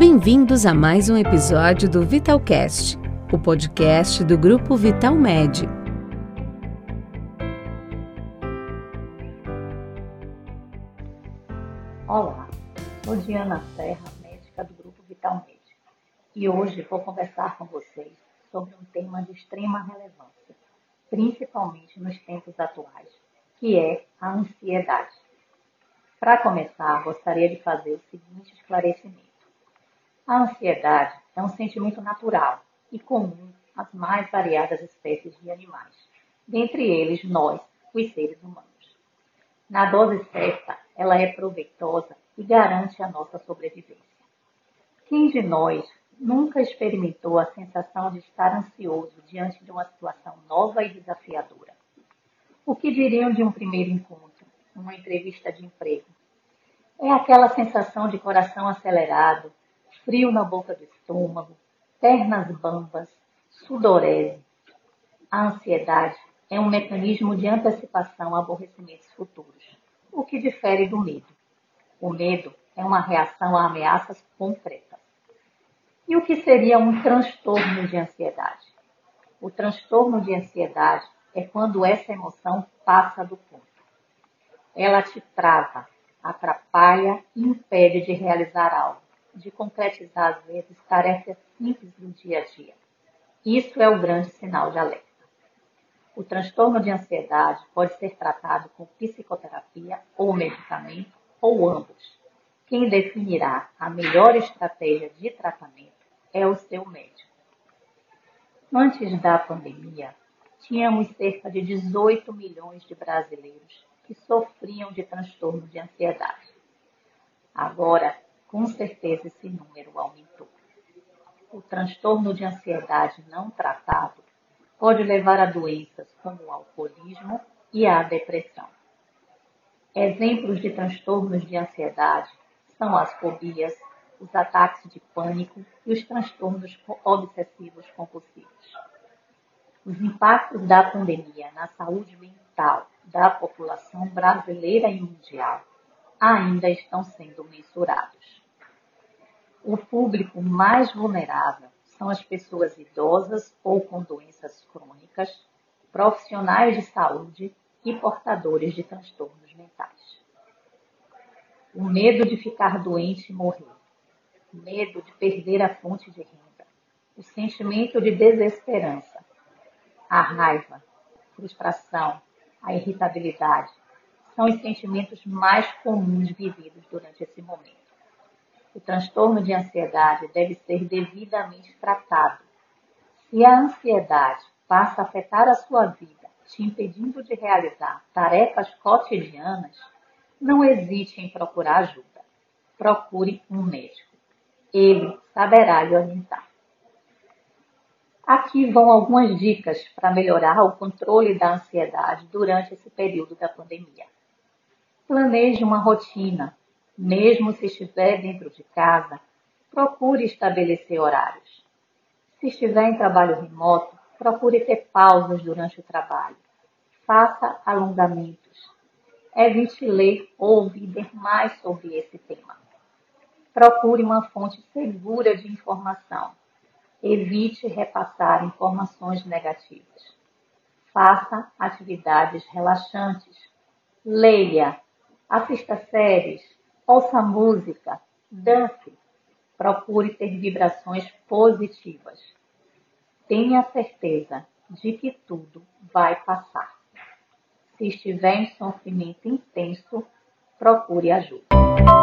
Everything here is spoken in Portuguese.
Bem-vindos a mais um episódio do Vitalcast, o podcast do grupo Vital Med. Olá, sou Diana Serra, médica do grupo Vital Med, e hoje vou conversar com vocês sobre um tema de extrema relevância, principalmente nos tempos atuais, que é a ansiedade. Para começar, gostaria de fazer o seguinte esclarecimento. A ansiedade é um sentimento natural e comum às mais variadas espécies de animais, dentre eles nós, os seres humanos. Na dose certa, ela é proveitosa e garante a nossa sobrevivência. Quem de nós nunca experimentou a sensação de estar ansioso diante de uma situação nova e desafiadora? O que diriam de um primeiro encontro, uma entrevista de emprego? É aquela sensação de coração acelerado, frio na boca do estômago, pernas bambas, sudorese. A ansiedade é um mecanismo de antecipação a aborrecimentos futuros, o que difere do medo. O medo é uma reação a ameaças concretas. E o que seria um transtorno de ansiedade? O transtorno de ansiedade é quando essa emoção passa do ponto. Ela te trava, atrapalha e impede de realizar algo de concretizar, às vezes, tarefas simples do dia a dia. Isso é o grande sinal de alerta. O transtorno de ansiedade pode ser tratado com psicoterapia ou medicamento, ou ambos. Quem definirá a melhor estratégia de tratamento é o seu médico. Antes da pandemia, tínhamos cerca de 18 milhões de brasileiros que sofriam de transtorno de ansiedade. Agora, com certeza esse número aumentou. O transtorno de ansiedade não tratado pode levar a doenças como o alcoolismo e a depressão. Exemplos de transtornos de ansiedade são as fobias, os ataques de pânico e os transtornos obsessivos compulsivos. Os impactos da pandemia na saúde mental da população brasileira e mundial ainda estão sendo mensurados. O público mais vulnerável são as pessoas idosas ou com doenças crônicas, profissionais de saúde e portadores de transtornos mentais. O medo de ficar doente e morrer, o medo de perder a fonte de renda, o sentimento de desesperança, a raiva, frustração, a irritabilidade são os sentimentos mais comuns vividos durante esse momento. O transtorno de ansiedade deve ser devidamente tratado. Se a ansiedade passa a afetar a sua vida, te impedindo de realizar tarefas cotidianas, não hesite em procurar ajuda. Procure um médico. Ele saberá lhe orientar. Aqui vão algumas dicas para melhorar o controle da ansiedade durante esse período da pandemia. Planeje uma rotina, mesmo se estiver dentro de casa, procure estabelecer horários. Se estiver em trabalho remoto, procure ter pausas durante o trabalho. Faça alongamentos. Evite ler ou ouvir mais sobre esse tema. Procure uma fonte segura de informação. Evite repassar informações negativas. Faça atividades relaxantes. Leia. Assista séries ouça música, dance, procure ter vibrações positivas. Tenha certeza de que tudo vai passar. Se estiver em sofrimento intenso, procure ajuda.